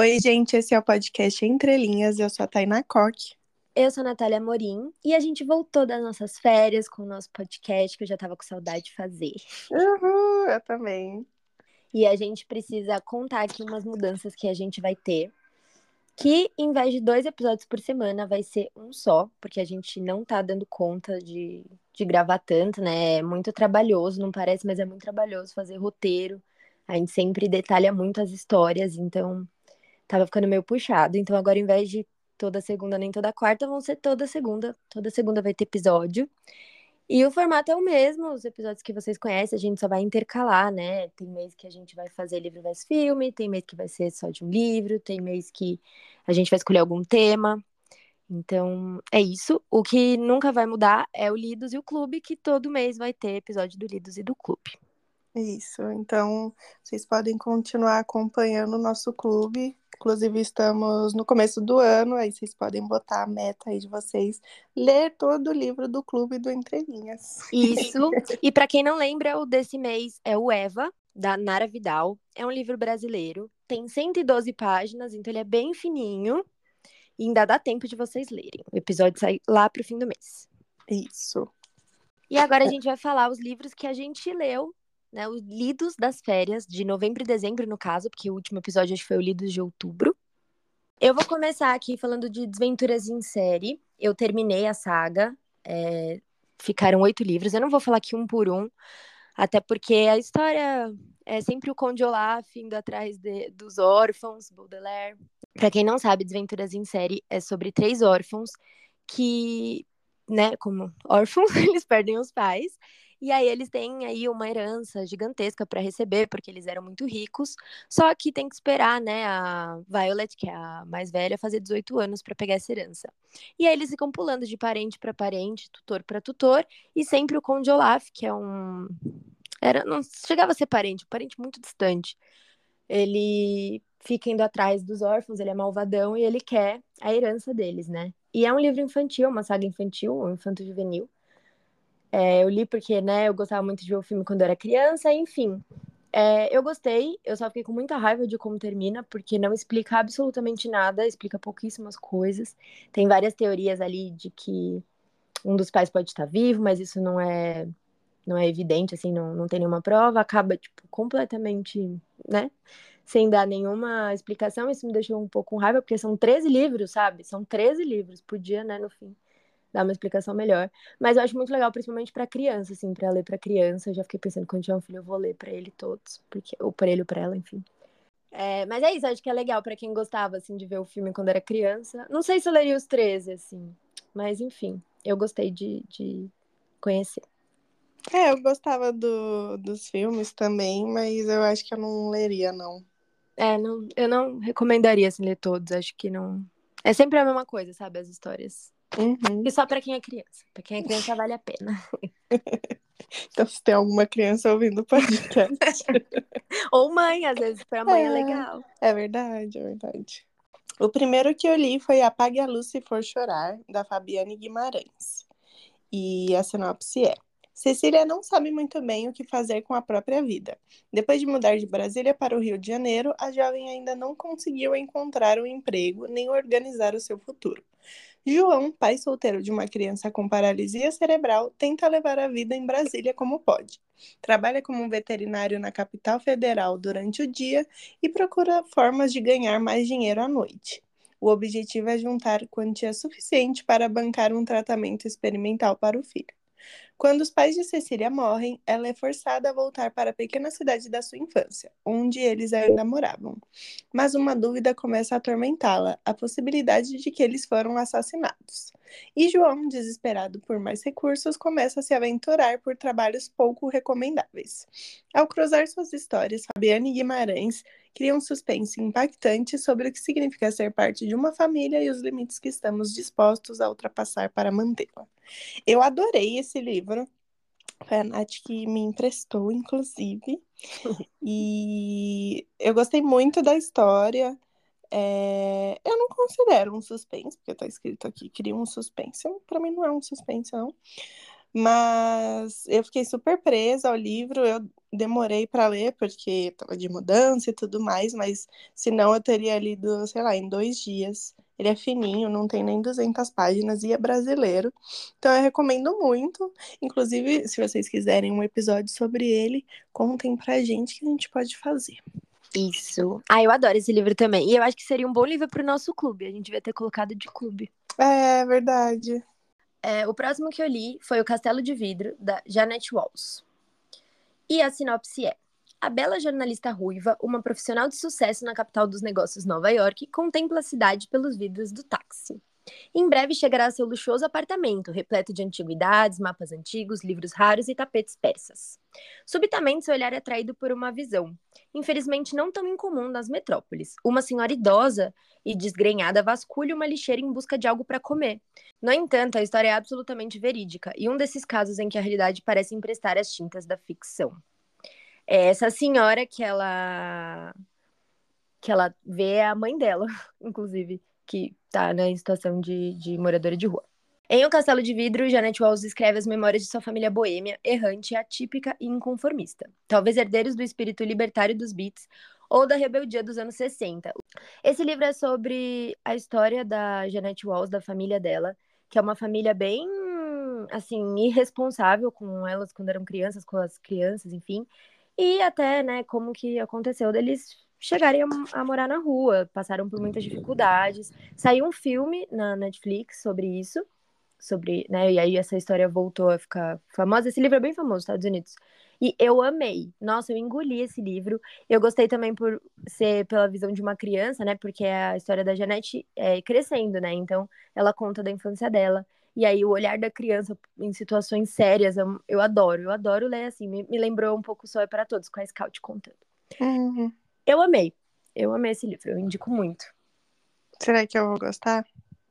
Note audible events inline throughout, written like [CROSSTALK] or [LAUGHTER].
Oi, gente, esse é o podcast Entre Linhas. Eu sou a Tainá Coque. Eu sou a Natália Morim e a gente voltou das nossas férias com o nosso podcast que eu já tava com saudade de fazer. Uhul, eu também. E a gente precisa contar aqui umas mudanças que a gente vai ter. Que em vez de dois episódios por semana, vai ser um só, porque a gente não tá dando conta de, de gravar tanto, né? É muito trabalhoso, não parece, mas é muito trabalhoso fazer roteiro. A gente sempre detalha muito as histórias, então tava ficando meio puxado. Então agora, em vez de toda segunda nem toda quarta, vão ser toda segunda. Toda segunda vai ter episódio. E o formato é o mesmo, os episódios que vocês conhecem, a gente só vai intercalar, né? Tem mês que a gente vai fazer livro versus filme, tem mês que vai ser só de um livro, tem mês que a gente vai escolher algum tema. Então, é isso. O que nunca vai mudar é o Lidos e o Clube, que todo mês vai ter episódio do Lidos e do Clube. Isso, então vocês podem continuar acompanhando o nosso clube. Inclusive, estamos no começo do ano, aí vocês podem botar a meta aí de vocês, ler todo o livro do clube do Entrelinhas. Isso. [LAUGHS] e para quem não lembra, o desse mês é o Eva, da Nara Vidal. É um livro brasileiro, tem 112 páginas, então ele é bem fininho. E ainda dá tempo de vocês lerem. O episódio sai lá pro fim do mês. Isso. E agora a gente vai falar os livros que a gente leu né, os lidos das férias, de novembro e dezembro, no caso, porque o último episódio acho que foi o lidos de outubro. Eu vou começar aqui falando de Desventuras em Série. Eu terminei a saga, é, ficaram oito livros. Eu não vou falar aqui um por um, até porque a história é sempre o Conde Olaf indo atrás de, dos órfãos, Baudelaire. Para quem não sabe, Desventuras em Série é sobre três órfãos que, né, como órfãos, [LAUGHS] eles perdem os pais e aí eles têm aí uma herança gigantesca para receber, porque eles eram muito ricos. Só que tem que esperar, né, a Violet, que é a mais velha, fazer 18 anos para pegar essa herança. E aí eles ficam pulando de parente para parente, tutor para tutor, e sempre o Conde Olaf, que é um era não chegava a ser parente, um parente muito distante. Ele fica indo atrás dos órfãos, ele é malvadão e ele quer a herança deles, né? E é um livro infantil, uma saga infantil, um infanto juvenil. É, eu li porque, né, eu gostava muito de ver o filme quando eu era criança, enfim. É, eu gostei, eu só fiquei com muita raiva de como termina, porque não explica absolutamente nada, explica pouquíssimas coisas. Tem várias teorias ali de que um dos pais pode estar vivo, mas isso não é não é evidente, assim, não, não tem nenhuma prova, acaba, tipo, completamente, né, sem dar nenhuma explicação, isso me deixou um pouco com raiva, porque são 13 livros, sabe? São 13 livros, podia, né, no fim, dar uma explicação melhor. Mas eu acho muito legal, principalmente para criança, assim, para ler para criança. Eu já fiquei pensando quando tiver um filho, eu vou ler para ele todos, porque ou para ele ou para ela, enfim. É, mas é isso, acho que é legal para quem gostava assim de ver o filme quando era criança. Não sei se eu leria os 13 assim, mas enfim, eu gostei de, de conhecer. É, eu gostava do, dos filmes também, mas eu acho que eu não leria, não. É, não, eu não recomendaria assim, ler todos, acho que não. É sempre a mesma coisa, sabe? As histórias. Uhum. E só para quem é criança. Para quem é criança vale a pena. [LAUGHS] então, se tem alguma criança ouvindo o podcast. [LAUGHS] Ou mãe, às vezes, para mãe é, é legal. É verdade, é verdade. O primeiro que eu li foi Apague a Luz Se For Chorar, da Fabiane Guimarães. E a sinopse é: Cecília não sabe muito bem o que fazer com a própria vida. Depois de mudar de Brasília para o Rio de Janeiro, a jovem ainda não conseguiu encontrar um emprego nem organizar o seu futuro. João, pai solteiro de uma criança com paralisia cerebral, tenta levar a vida em Brasília como pode. Trabalha como veterinário na capital federal durante o dia e procura formas de ganhar mais dinheiro à noite. O objetivo é juntar quantia suficiente para bancar um tratamento experimental para o filho. Quando os pais de Cecília morrem, ela é forçada a voltar para a pequena cidade da sua infância, onde eles ainda moravam. Mas uma dúvida começa a atormentá-la: a possibilidade de que eles foram assassinados. E João, desesperado por mais recursos, começa a se aventurar por trabalhos pouco recomendáveis. Ao cruzar suas histórias, Fabiane Guimarães cria um suspense impactante sobre o que significa ser parte de uma família e os limites que estamos dispostos a ultrapassar para mantê-la. Eu adorei esse livro. Foi a Nath que me emprestou, inclusive. [LAUGHS] e eu gostei muito da história. É... Eu não considero um suspense, porque está escrito aqui, cria um suspense. Para mim não é um suspense, não. Mas eu fiquei super presa ao livro, eu demorei para ler porque estava de mudança e tudo mais, mas senão eu teria lido, sei lá, em dois dias. Ele é fininho, não tem nem 200 páginas e é brasileiro. Então eu recomendo muito. Inclusive, se vocês quiserem um episódio sobre ele, contem pra gente que a gente pode fazer. Isso. Ah, eu adoro esse livro também. E eu acho que seria um bom livro pro nosso clube. A gente devia ter colocado de clube. É, verdade. É, o próximo que eu li foi O Castelo de Vidro, da Janet Walls. E a sinopse é: A bela jornalista ruiva, uma profissional de sucesso na capital dos negócios Nova York, contempla a cidade pelos vidros do táxi. Em breve chegará a seu luxuoso apartamento, repleto de antiguidades, mapas antigos, livros raros e tapetes persas. Subitamente, seu olhar é atraído por uma visão, infelizmente não tão incomum nas metrópoles. Uma senhora idosa e desgrenhada vasculha uma lixeira em busca de algo para comer. No entanto, a história é absolutamente verídica e um desses casos em que a realidade parece emprestar as tintas da ficção. É essa senhora que ela que ela vê é a mãe dela, [LAUGHS] inclusive que está né, em situação de, de moradora de rua. Em O Castelo de Vidro, Janet Walls escreve as memórias de sua família boêmia, errante, atípica e inconformista. Talvez herdeiros do espírito libertário dos beats ou da rebeldia dos anos 60. Esse livro é sobre a história da Janet Walls, da família dela, que é uma família bem, assim, irresponsável com elas quando eram crianças, com as crianças, enfim. E até, né, como que aconteceu deles chegarem a, a, morar na rua, passaram por muitas dificuldades. Saiu um filme na Netflix sobre isso, sobre, né, e aí essa história voltou a ficar famosa. Esse livro é bem famoso nos Estados Unidos. E eu amei. Nossa, eu engoli esse livro. Eu gostei também por ser pela visão de uma criança, né? Porque a história da Janete é, crescendo, né? Então, ela conta da infância dela. E aí, o olhar da criança em situações sérias, eu, eu adoro. Eu adoro ler assim. Me, me lembrou um pouco Só é para Todos, com a Scout contando. Uhum. Eu amei. Eu amei esse livro, eu indico muito. Será que eu vou gostar?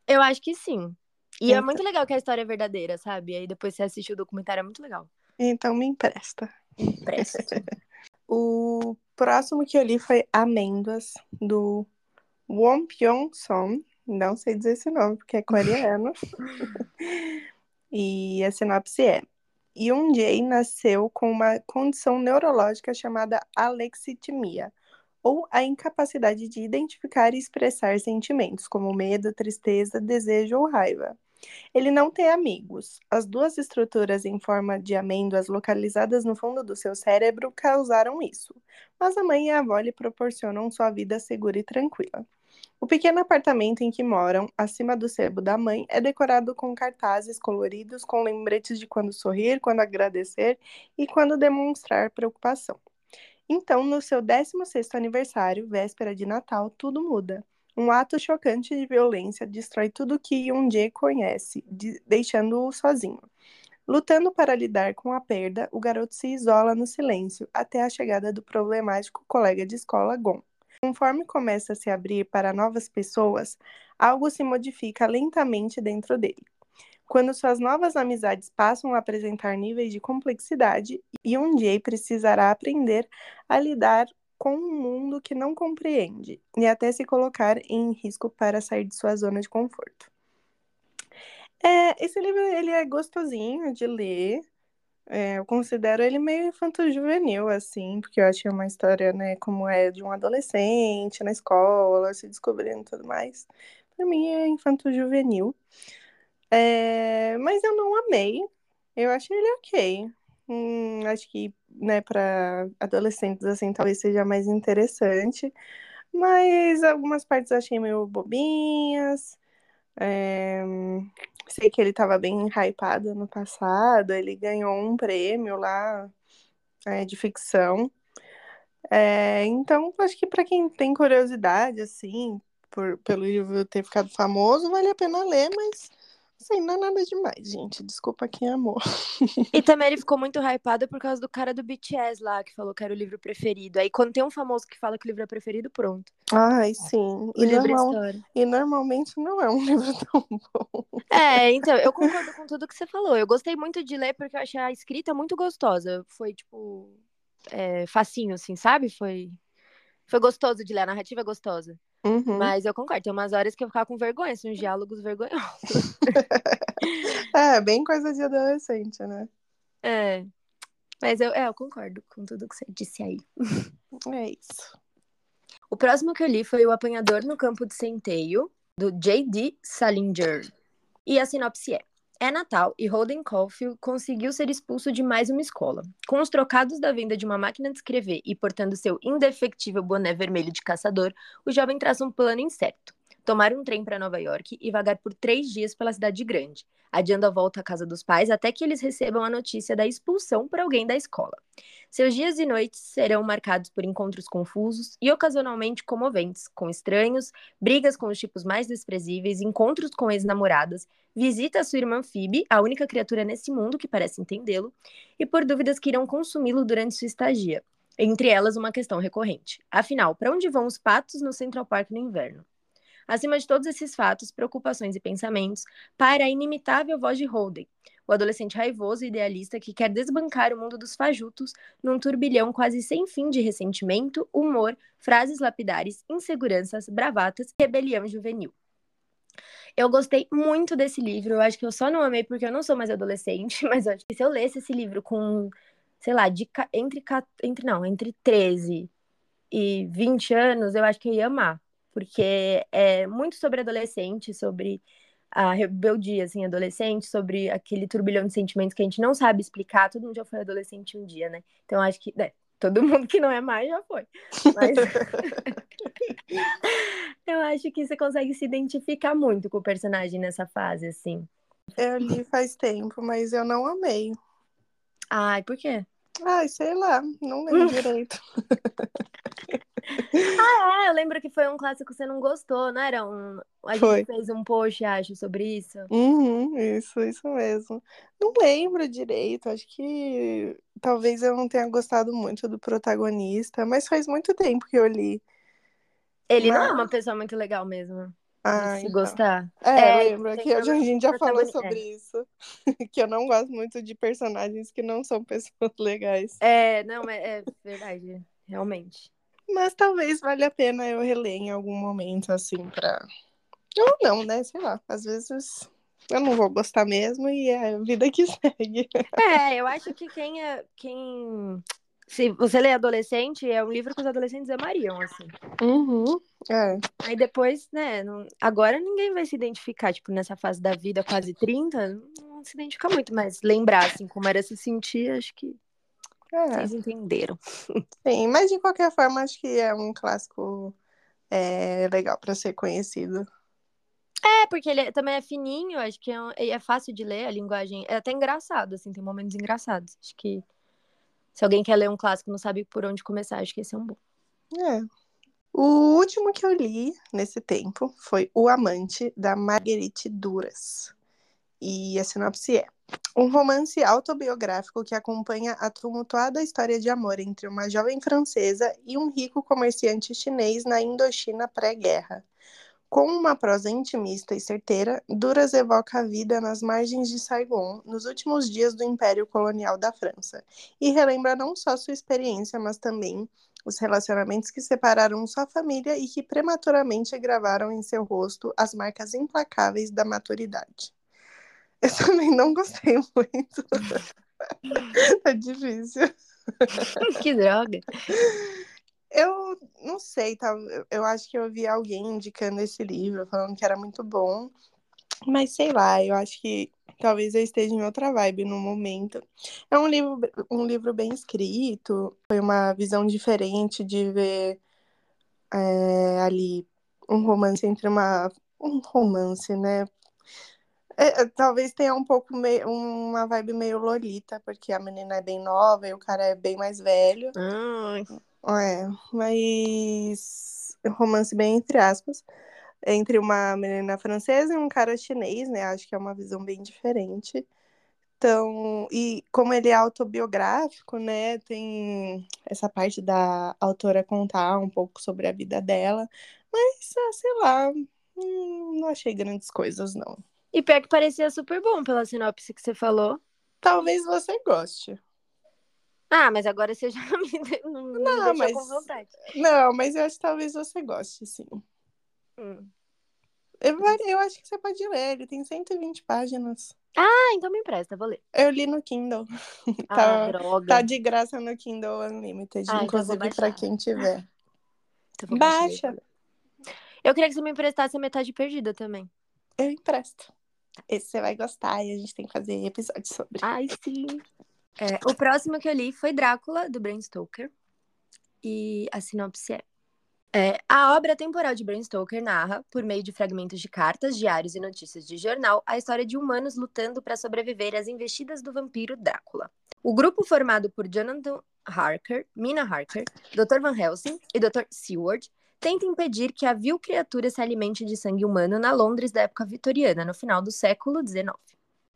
Eu acho que sim. E é então... é muito legal que a história é verdadeira, sabe? E aí depois você assiste o documentário, é muito legal. Então me empresta. Empresta. [LAUGHS] o próximo que eu li foi Amêndoas, do Won Pyong Son. Não sei dizer esse nome, porque é coreano. [LAUGHS] e a sinopse é Yoon Jae nasceu com uma condição neurológica chamada alexitimia, ou a incapacidade de identificar e expressar sentimentos, como medo, tristeza, desejo ou raiva. Ele não tem amigos. As duas estruturas em forma de amêndoas localizadas no fundo do seu cérebro causaram isso, mas a mãe e a avó lhe proporcionam sua vida segura e tranquila. O pequeno apartamento em que moram, acima do sebo da mãe, é decorado com cartazes coloridos com lembretes de quando sorrir, quando agradecer e quando demonstrar preocupação. Então, no seu 16º aniversário, véspera de Natal, tudo muda. Um ato chocante de violência destrói tudo que Yoon-jae conhece, de, deixando-o sozinho. Lutando para lidar com a perda, o garoto se isola no silêncio até a chegada do problemático colega de escola, Gon. Conforme começa a se abrir para novas pessoas, algo se modifica lentamente dentro dele. Quando suas novas amizades passam a apresentar níveis de complexidade, Yoon-jae precisará aprender a lidar com um mundo que não compreende e até se colocar em risco para sair de sua zona de conforto. É, esse livro ele é gostosinho de ler. É, eu considero ele meio infanto-juvenil, assim, porque eu achei uma história, né, como é de um adolescente na escola, se descobrindo e tudo mais. Para mim é infanto-juvenil. É, mas eu não amei. Eu achei ele ok. Hum, acho que, né, para adolescentes, assim, talvez seja mais interessante. Mas algumas partes eu achei meio bobinhas. É, sei que ele estava bem hypado no passado. Ele ganhou um prêmio lá é, de ficção. É, então, acho que para quem tem curiosidade, assim, por, pelo livro ter ficado famoso, vale a pena ler, mas Sim, não é nada demais, gente. Desculpa quem amou. E também ele ficou muito hypado por causa do cara do BTS lá, que falou que era o livro preferido. Aí quando tem um famoso que fala que o livro é preferido, pronto. Ai, sim. O e, livro normal... é e normalmente não é um [LAUGHS] livro tão bom. É, então, eu concordo com tudo que você falou. Eu gostei muito de ler porque eu achei a escrita muito gostosa. Foi, tipo, é, facinho, assim, sabe? Foi, foi gostoso de ler, a narrativa é gostosa. Uhum. Mas eu concordo, tem umas horas que eu ficava com vergonha, assim, uns diálogos vergonhosos. [LAUGHS] é, bem coisa de adolescente, né? É. Mas eu, é, eu concordo com tudo que você disse aí. É isso. O próximo que eu li foi O Apanhador no Campo de Centeio, do J.D. Salinger. E a sinopse é: É Natal e Holden Caulfield conseguiu ser expulso de mais uma escola. Com os trocados da venda de uma máquina de escrever e portando seu indefectível boné vermelho de caçador, o jovem traça um plano incerto. Tomar um trem para Nova York e vagar por três dias pela cidade grande, adiando a volta à casa dos pais até que eles recebam a notícia da expulsão por alguém da escola. Seus dias e noites serão marcados por encontros confusos e ocasionalmente comoventes, com estranhos, brigas com os tipos mais desprezíveis, encontros com ex-namoradas, visita a sua irmã Phoebe, a única criatura nesse mundo que parece entendê-lo, e por dúvidas que irão consumi-lo durante sua estadia. Entre elas, uma questão recorrente. Afinal, para onde vão os patos no Central Park no inverno? Acima de todos esses fatos, preocupações e pensamentos, para a inimitável voz de Holden, o adolescente raivoso e idealista que quer desbancar o mundo dos fajutos num turbilhão quase sem fim de ressentimento, humor, frases lapidares, inseguranças, bravatas e rebelião juvenil. Eu gostei muito desse livro. Eu acho que eu só não amei porque eu não sou mais adolescente, [LAUGHS] mas acho que se eu lesse esse livro com, sei lá, de, entre, entre não, entre 13 e 20 anos, eu acho que eu ia amar porque é muito sobre adolescente, sobre a rebeldia, assim, adolescente, sobre aquele turbilhão de sentimentos que a gente não sabe explicar. Todo mundo já foi adolescente um dia, né? Então, acho que, né, todo mundo que não é mais já foi. Mas... [LAUGHS] eu acho que você consegue se identificar muito com o personagem nessa fase, assim. Eu li faz tempo, mas eu não amei. Ai, por quê? Ai, sei lá, não lembro direito. [LAUGHS] ah, é, eu lembro que foi um clássico que você não gostou, não era um. A gente foi. fez um post, acho, sobre isso. Uhum, isso, isso mesmo. Não lembro direito, acho que talvez eu não tenha gostado muito do protagonista, mas faz muito tempo que eu li. Ele mas... não é uma pessoa muito legal mesmo. Ah, se então. gostar. É, é lembra que a gente já falou sobre isso. [LAUGHS] que eu não gosto muito de personagens que não são pessoas [LAUGHS] legais. É, não, é, é verdade, realmente. Mas talvez valha a pena eu reler em algum momento, assim, pra. Ou não, né? Sei lá. Às vezes eu não vou gostar mesmo e é a vida que [LAUGHS] segue. É, eu acho que quem é. Quem se você lê adolescente, é um livro que os adolescentes amariam, assim. Uhum, é. Aí depois, né, não... agora ninguém vai se identificar, tipo, nessa fase da vida, quase 30, não se identifica muito, mas lembrar, assim, como era se sentir, acho que é. vocês entenderam. [LAUGHS] Sim, mas de qualquer forma, acho que é um clássico é, legal para ser conhecido. É, porque ele é, também é fininho, acho que é, é fácil de ler, a linguagem é até engraçado, assim, tem momentos engraçados. Acho que se alguém quer ler um clássico e não sabe por onde começar, acho que esse é um bom. É. O último que eu li nesse tempo foi O Amante, da Marguerite Duras. E a sinopse é: um romance autobiográfico que acompanha a tumultuada história de amor entre uma jovem francesa e um rico comerciante chinês na Indochina pré-guerra. Com uma prosa intimista e certeira, Duras evoca a vida nas margens de Saigon nos últimos dias do Império Colonial da França e relembra não só sua experiência, mas também os relacionamentos que separaram sua família e que prematuramente gravaram em seu rosto as marcas implacáveis da maturidade. Eu também não gostei muito. é [LAUGHS] difícil. [LAUGHS] que droga. Eu não sei, tá? Eu acho que eu vi alguém indicando esse livro, falando que era muito bom. Mas sei lá, eu acho que talvez eu esteja em outra vibe no momento. É um livro, um livro bem escrito, foi uma visão diferente de ver é, ali um romance entre uma. Um romance, né? É, é talvez tenha um pouco meio, uma vibe meio Lolita, porque a menina é bem nova e o cara é bem mais velho. Ai. É, mas romance bem entre aspas, entre uma menina francesa e um cara chinês, né? Acho que é uma visão bem diferente. Então, e como ele é autobiográfico, né, tem essa parte da autora contar um pouco sobre a vida dela, mas, ah, sei lá, hum, não achei grandes coisas, não. E pior que parecia super bom pela sinopse que você falou. Talvez você goste. Ah, mas agora você já [LAUGHS] me, não, não, não me mas, com vontade. Não, mas eu acho que talvez você goste, sim. Hum. Eu, eu acho que você pode ler, ele tem 120 páginas. Ah, então me empresta, vou ler. Eu li no Kindle. [LAUGHS] Ah, Tá- droga. Tá de graça no Kindle Unlimited, Ah, então inclusive pra baixar. quem tiver. Então Baixa. Eu queria que você me emprestasse a metade perdida também. Eu empresto. Esse você vai gostar e a gente tem que fazer episódio sobre. Ai, sim. É, o próximo que eu li foi Drácula, do Bram Stoker. E a sinopse é. é, A obra temporal de Bram Stoker narra, por meio de fragmentos de cartas, diários e notícias de jornal, a história de humanos lutando para sobreviver às investidas do vampiro Drácula. O grupo formado por Jonathan Harker, Mina Harker, Dr. Van Helsing e Dr. Seward tenta impedir que a vil criatura se alimente de sangue humano na Londres da época vitoriana, no final do século XIX.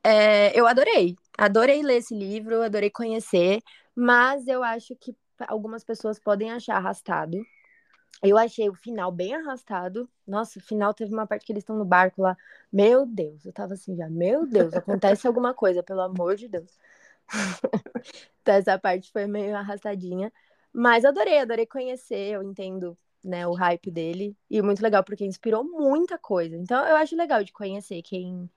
É, eu adorei. Adorei ler esse livro, adorei conhecer, mas eu acho que algumas pessoas podem achar arrastado. Eu achei o final bem arrastado. Nossa, o final teve uma parte que eles estão no barco lá. Meu Deus, eu tava assim já. Meu Deus, acontece alguma coisa, pelo amor de Deus. [LAUGHS] então, essa parte foi meio arrastadinha. Mas adorei, adorei conhecer. Eu entendo né, o hype dele. E muito legal, porque inspirou muita coisa. Então, eu acho legal de conhecer. Quem,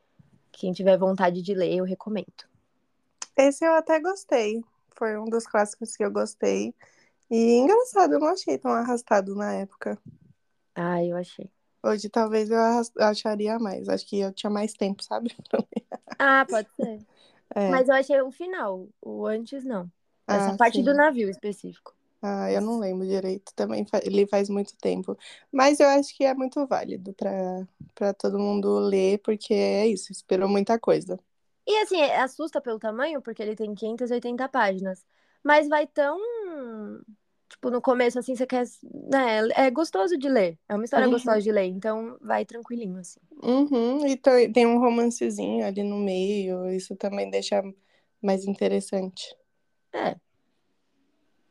quem tiver vontade de ler, eu recomendo. Esse eu até gostei. Foi um dos clássicos que eu gostei. E engraçado, eu não achei tão arrastado na época. Ah, eu achei. Hoje talvez eu acharia mais. Acho que eu tinha mais tempo, sabe? [LAUGHS] Ah, pode ser. É. Mas eu achei o final, o antes não. Essa Ah, parte sim. do navio específico. Ah, eu não lembro direito. Também ele faz muito tempo. Mas eu acho que é muito válido pra para todo mundo ler, porque é isso, esperou muita coisa. E assim, assusta pelo tamanho, porque ele tem 580 páginas. Mas vai tão. Tipo, no começo, assim, você quer. Né, é gostoso de ler. É uma história Uhum. gostosa de ler, então vai tranquilinho, assim. Uhum, e tem um romancezinho ali no meio, isso também deixa mais interessante. É.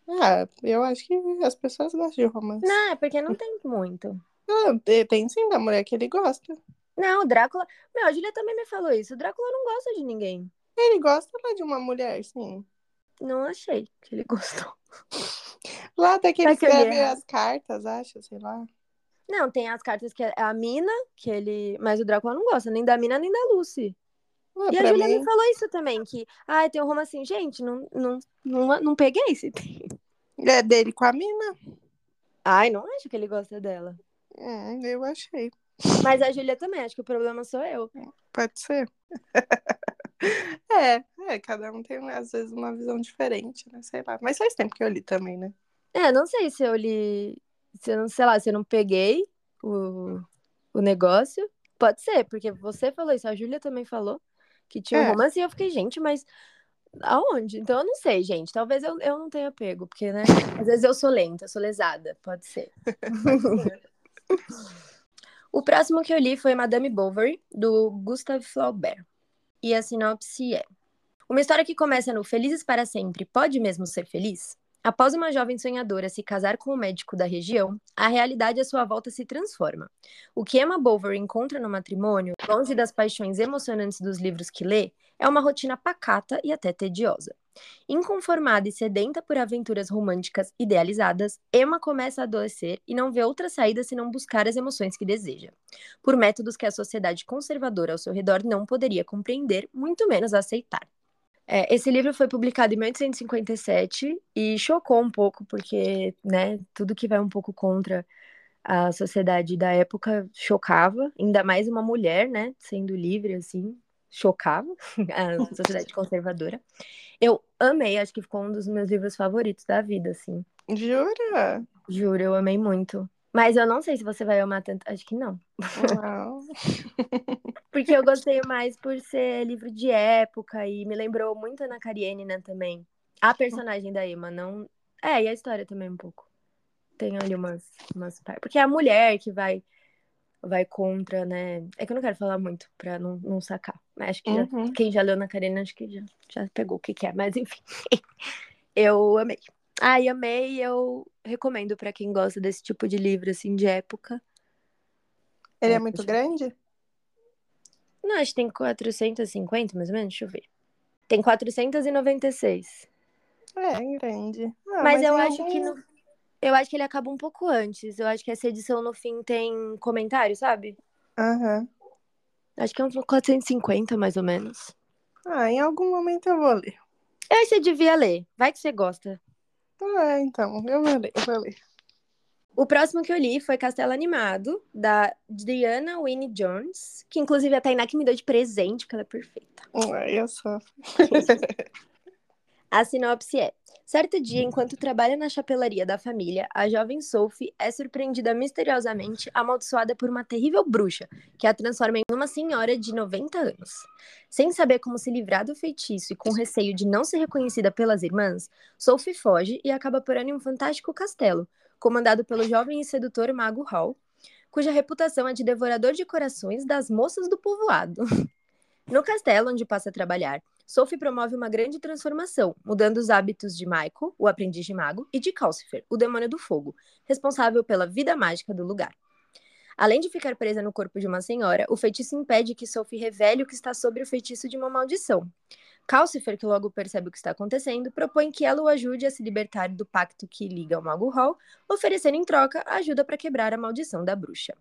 Ah, eu acho que as pessoas gostam de romance. Não, é porque não tem muito. Ah, te- tem sim da mulher que ele gosta. Não, o Drácula. Meu, a Julia também me falou isso. O Drácula não gosta de ninguém. Ele gosta lá de uma mulher, sim. Não achei que ele [LAUGHS] gostou. Lá até que ele escreve errado? as cartas, acho, sei lá. Não, tem as cartas que é a Mina, que ele. Mas o Drácula não gosta nem da Mina nem da Lucy. Ah, E a Julia mim, me falou isso também, que, ai, tem um romance assim, gente, não, não, não, não peguei se tem. é dele com a mina. Ai, não acho que ele gosta dela. Hum, eu achei. Mas a Julia também, acho que o problema sou eu. Pode ser. [LAUGHS] é, é, cada um tem, às vezes, uma visão diferente, né? Sei lá. Mas faz tempo que eu li também, né? É, não sei se eu li. Se eu não, sei lá, se eu não peguei o, o negócio. Pode ser, porque você falou isso, a Júlia também falou que tinha um É. romance e eu fiquei, gente, mas aonde? Então eu não sei, gente. Talvez eu, eu não tenha pego, porque, né? [LAUGHS] Às vezes eu sou lenta, eu sou lesada, pode ser. [LAUGHS] O próximo que eu li foi Madame Bovary, do Gustave Flaubert. E a sinopse é: Uma história que começa no Felizes para Sempre pode mesmo ser feliz? Após uma jovem sonhadora se casar com um médico da região, a realidade à sua volta se transforma. O que Emma Bovary encontra no matrimônio, longe das paixões emocionantes dos livros que lê, é uma rotina pacata e até tediosa. Inconformada e sedenta por aventuras românticas idealizadas, Emma começa a adoecer e não vê outra saída senão buscar as emoções que deseja, por métodos que a sociedade conservadora ao seu redor não poderia compreender, muito menos aceitar. É, esse livro foi publicado em 1857 e chocou um pouco, porque né, tudo que vai um pouco contra a sociedade da época chocava, ainda mais uma mulher, né, sendo livre, assim, chocava [LAUGHS] a sociedade conservadora. Eu amei, acho que ficou um dos meus livros favoritos da vida, assim. Jura? Juro, eu amei muito. Mas eu não sei se você vai amar tanto. Acho que não. Não. [LAUGHS] Porque eu gostei mais por ser livro de época e me lembrou muito Ana Karenina também. A personagem da Emma, não. É, e a história também um pouco. Tem ali umas, umas Porque é a mulher que vai vai contra, né? É que eu não quero falar muito pra não, não sacar. Mas acho que já- Uhum. quem já leu Ana Karenina, acho que já, já pegou o que, que é. Mas enfim. [LAUGHS] eu amei. Ai, amei, eu recomendo pra quem gosta desse tipo de livro, assim, de época. Ele É, é muito deixa- grande? Não, acho que tem 450, mais ou menos, deixa eu ver. Tem 496. É, grande. Ah, mas eu é acho que no, Eu acho que ele acaba um pouco antes. Eu acho que essa edição no fim tem comentário, sabe? Aham. Acho que é uns 450, mais ou menos. Ah, em algum momento eu vou ler. Eu acho que você devia ler. Vai que você gosta. Ah, então, eu vou ler, eu vou ler. O próximo que eu li foi Castelo Animado, da Diana Winnie Jones, que inclusive a Tainá que me deu de presente, porque ela é perfeita. Ai, eu sou. [LAUGHS] A sinopse é: Certo dia, enquanto trabalha na chapelaria da família, a jovem Sophie é surpreendida misteriosamente amaldiçoada por uma terrível bruxa, que a transforma em uma senhora de 90 anos. Sem saber como se livrar do feitiço e com receio de não ser reconhecida pelas irmãs, Sophie foge e acaba porando em um fantástico castelo, comandado pelo jovem e sedutor Mago Hall, cuja reputação é de devorador de corações das moças do povoado. [LAUGHS] No castelo onde passa a trabalhar, Sophie promove uma grande transformação, mudando os hábitos de Michael, o aprendiz de mago, e de Calcifer, o demônio do fogo, responsável pela vida mágica do lugar. Além de ficar presa no corpo de uma senhora, o feitiço impede que Sophie revele o que está sob o feitiço de uma maldição. Calcifer, que logo percebe o que está acontecendo, propõe que ela o ajude a se libertar do pacto que liga ao Mago Hall, oferecendo em troca ajuda para quebrar a maldição da bruxa.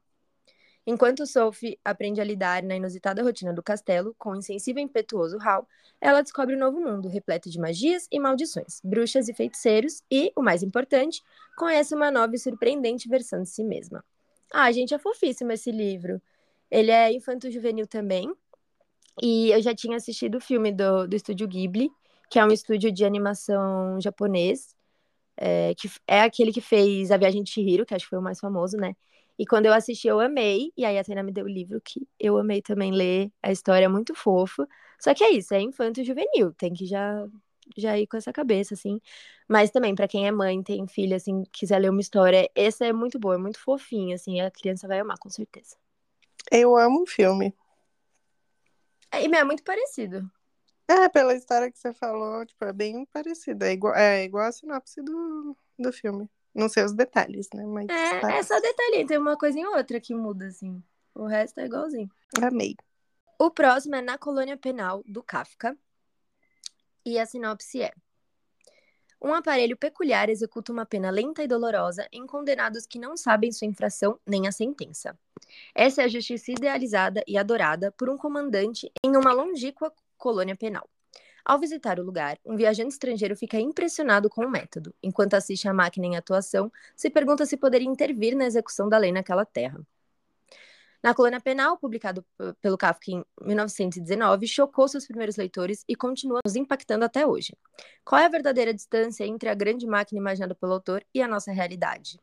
Enquanto Sophie aprende a lidar na inusitada rotina do castelo, com o insensível e impetuoso Hal, ela descobre um novo mundo, repleto de magias e maldições, bruxas e feiticeiros, e, o mais importante, conhece uma nova e surpreendente versão de si mesma. Ah, gente, é fofíssimo esse livro. Ele é infanto-juvenil também, e eu já tinha assistido o filme do, do estúdio Ghibli, que é um estúdio de animação japonês, é, que é aquele que fez A Viagem de Chihiro, que acho que foi o mais famoso, né? E quando eu assisti, eu amei. E aí a Tainá me deu o livro que eu amei também ler. A história é muito fofa. Só que é isso, é infanto juvenil. Tem que já, já ir com essa cabeça, assim. Mas também, para quem é mãe, tem filha, assim, quiser ler uma história, essa é muito boa, é muito fofinha, assim. A criança vai amar, com certeza. Eu amo o filme. É, e é muito parecido. É, pela história que você falou, tipo, é bem parecido. É igual, é igual a sinopse do, do filme. Não sei os detalhes, né? Mas É, é parece. só detalhinho, tem uma coisa em outra que muda, assim. O resto é igualzinho. Amei. O próximo é Na Colônia Penal, do Kafka. E a sinopse é: Um aparelho peculiar executa uma pena lenta e dolorosa em condenados que não sabem sua infração nem a sentença. Essa é a justiça idealizada e adorada por um comandante em uma longínqua colônia penal. Ao visitar o lugar, um viajante estrangeiro fica impressionado com o método. Enquanto assiste a máquina em atuação, se pergunta se poderia intervir na execução da lei naquela terra. Na Colônia Penal, publicado pelo Kafka em 1919, chocou seus primeiros leitores e continua nos impactando até hoje. Qual é a verdadeira distância entre a grande máquina imaginada pelo autor e a nossa realidade?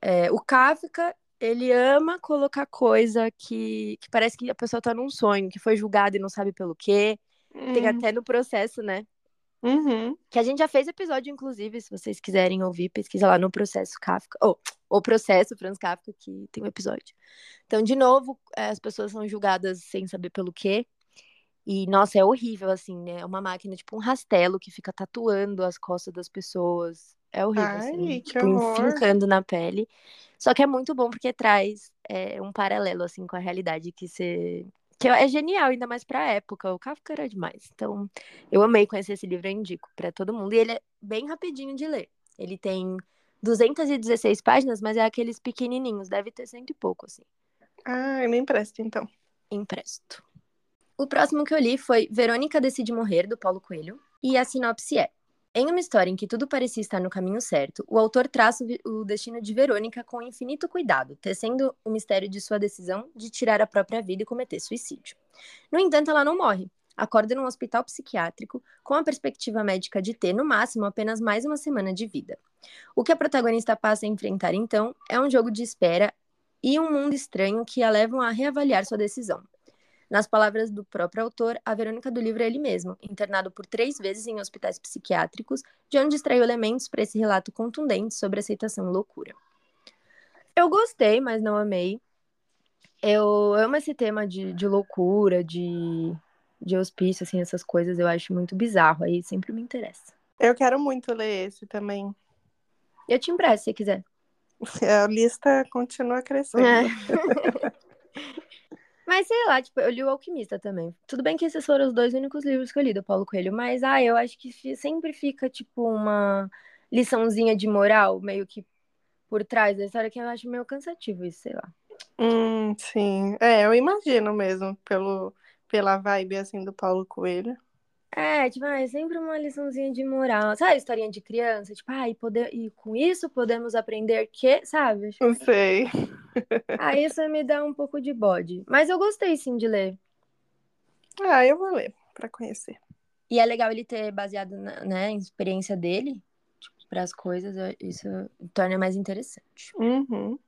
É, o Kafka, ele ama colocar coisa que, que parece que a pessoa está num sonho, que foi julgada e não sabe pelo quê. Tem Hum, até no processo, né? uhum. Que a gente já fez episódio, inclusive, se vocês quiserem ouvir, pesquisa lá no processo Kafka. Ou o processo Franz Kafka, que tem um episódio. Então, de novo, eh, as pessoas são julgadas sem saber pelo quê. E, nossa, é horrível, assim, né? É uma máquina, tipo um rastelo que fica tatuando as costas das pessoas. É horrível, Ai, assim, que tipo, horror. enfincando na pele. Só que é muito bom porque traz é, um paralelo, assim, com a realidade que você... Que é genial, ainda mais pra época. O Kafka era demais. Então, eu amei conhecer esse livro, eu indico pra todo mundo. E ele é bem rapidinho de ler. Ele tem 216 páginas, mas é aqueles pequenininhos, deve ter cento e pouco, assim. Ai, me empresta então. Empresto. O próximo que eu li foi Verônica Decide Morrer, do Paulo Coelho. E a sinopse é: Em uma história em que tudo parecia estar no caminho certo, o autor traça o destino de Verônica com infinito cuidado, tecendo o mistério de sua decisão de tirar a própria vida e cometer suicídio. No entanto, ela não morre. Acorda num hospital psiquiátrico com a perspectiva médica de ter, no máximo, apenas mais uma semana de vida. O que a protagonista passa a enfrentar, então, é um jogo de espera e um mundo estranho que a levam a reavaliar sua decisão. Nas palavras do próprio autor, a Verônica do livro é ele mesmo, internado por três vezes em hospitais psiquiátricos, de onde extraiu elementos para esse relato contundente sobre aceitação e loucura. Eu gostei, mas não amei. Eu amo esse tema de, de loucura, de, de hospício, assim, essas coisas, eu acho muito bizarro, aí sempre me interessa. Eu quero muito ler esse também. Eu te empresto, se você quiser. [LAUGHS] A lista continua crescendo. É. [LAUGHS] Mas sei lá, tipo, eu li o Alquimista também. Tudo bem que esses foram os dois únicos livros que eu li do Paulo Coelho, mas ah, eu acho que sempre fica, tipo, uma liçãozinha de moral, meio que por trás da história, que eu acho meio cansativo isso, sei lá. Hum, sim. É, eu imagino mesmo, pelo, pela vibe assim do Paulo Coelho. É, tipo, ah, é sempre uma liçãozinha de moral. Sabe a historinha de criança? Tipo, ah, e, poder... e com isso podemos aprender que, sabe? Não sei. Ah, isso me dá um pouco de bode. Mas eu gostei sim de ler. Ah, eu vou ler pra conhecer. E é legal ele ter baseado na né, experiência dele tipo, para as coisas, isso torna mais interessante. Uhum.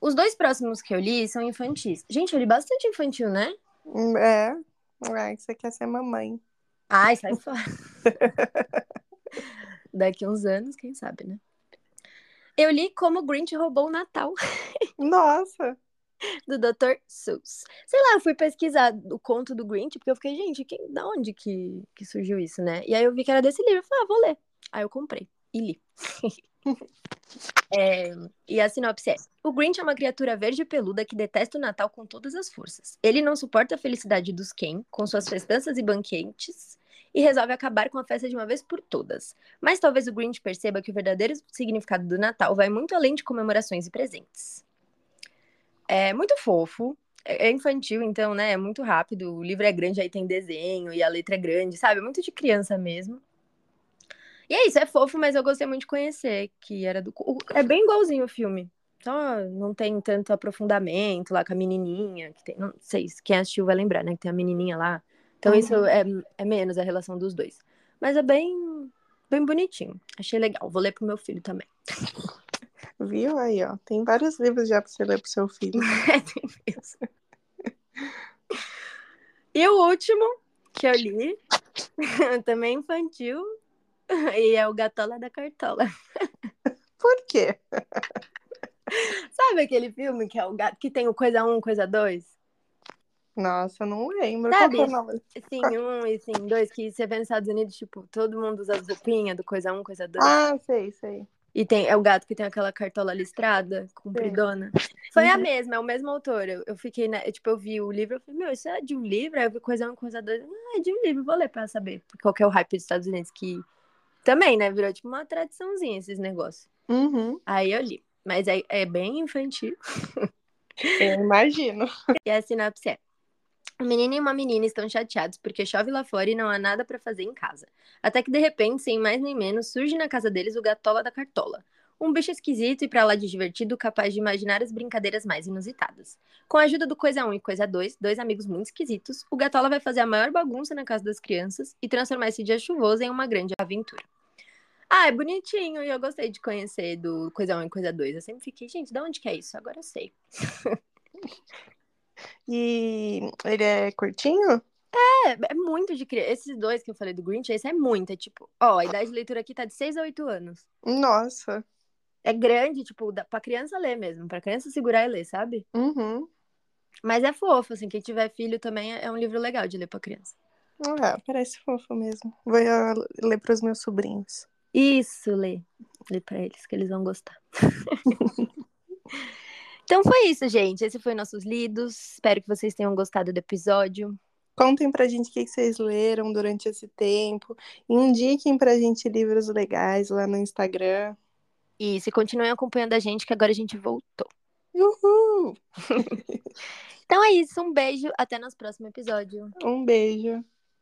Os dois próximos que eu li são infantis. Gente, eu li bastante infantil, né? É. É, você quer ser mamãe. Ai, sai fora. [LAUGHS] Daqui uns anos, quem sabe, né? Eu li Como o Grinch Roubou o Natal. [LAUGHS] Nossa! Do Dr. Seuss. Sei lá, eu fui pesquisar o conto do Grinch, porque eu fiquei, gente, quem, da onde que, que surgiu isso, né? E aí eu vi que era desse livro. Eu falei, ah, vou ler. Aí eu comprei e li. [LAUGHS] é, e a sinopse é: O Grinch é uma criatura verde e peluda que detesta o Natal com todas as forças. Ele não suporta a felicidade dos Ken, com suas festanças e banquetes, e resolve acabar com a festa de uma vez por todas. Mas talvez o Grinch perceba que o verdadeiro significado do Natal vai muito além de comemorações e presentes. É muito fofo, é, é infantil, então, né? É muito rápido. O livro é grande, aí tem desenho e a letra é grande, sabe? É muito de criança mesmo. E é isso, é fofo, mas eu gostei muito de conhecer, que era do. É bem igualzinho o filme. Só não tem tanto aprofundamento lá com a menininha. Que tem... Não sei, quem assistiu vai lembrar, né? Que tem a menininha lá. Então uhum. isso é, é menos a relação dos dois. Mas é bem, bem bonitinho. Achei legal. Vou ler pro meu filho também. [LAUGHS] Viu aí, ó? Tem vários livros já pra você ler pro seu filho. [LAUGHS] é, tem mesmo. E o último que eu li, [LAUGHS] também infantil, [LAUGHS] e é o Gatola da Cartola. [LAUGHS] Por quê? [LAUGHS] Sabe aquele filme que é o gato que tem o coisa 1, um, coisa 2? Nossa, não lembro. Sabe? Qual é o nome? Sim, um e sim, dois, que você vê nos Estados Unidos, tipo, todo mundo usa as roupinhas do coisa 1, um, coisa 2. Ah, sei, sei. E tem, é o gato que tem aquela cartola listrada, compridona. Sim. Foi uhum. a mesma, é o mesmo autor. Eu, eu fiquei, na, tipo, eu vi o livro, eu falei, meu, isso é de um livro? Aí eu vi coisa 1, um, coisa 2. Ah, é de um livro, vou ler pra saber qual que é o hype dos Estados Unidos, que também, né? Virou tipo uma tradiçãozinha esses negócios. Uhum. Aí eu li. Mas é, é bem infantil. [LAUGHS] Eu imagino. E a sinopse é. Um menino e uma menina estão chateados porque chove lá fora e não há nada para fazer em casa. Até que de repente, sem mais nem menos, surge na casa deles o Gatola da Cartola. Um bicho esquisito e pra lá de divertido, capaz de imaginar as brincadeiras mais inusitadas. Com a ajuda do Coisa 1 e Coisa 2, dois amigos muito esquisitos, o Gatola vai fazer a maior bagunça na casa das crianças e transformar esse dia chuvoso em uma grande aventura. Ah, é bonitinho e eu gostei de conhecer do Coisa 1 e Coisa 2. Eu sempre fiquei, gente, de onde que é isso? Agora eu sei. [LAUGHS] e ele é curtinho? É, é muito de criança. Esses dois que eu falei do Grinch, esse é muito. É tipo, ó, a idade de leitura aqui tá de 6 a 8 anos. Nossa. É grande, tipo, pra criança ler mesmo, pra criança segurar e ler, sabe? Uhum. Mas é fofo, assim, quem tiver filho também é um livro legal de ler pra criança. Ah, parece fofo mesmo. Vou ler pros meus sobrinhos. Isso, lê. Lê pra eles, que eles vão gostar. [LAUGHS] então foi isso, gente. Esse foi nossos lidos. Espero que vocês tenham gostado do episódio. Contem pra gente o que vocês leram durante esse tempo. Indiquem pra gente livros legais lá no Instagram. Isso, e continuem acompanhando a gente, que agora a gente voltou. Uhul! [LAUGHS] então é isso, um beijo, até nosso próximo episódio. Um beijo.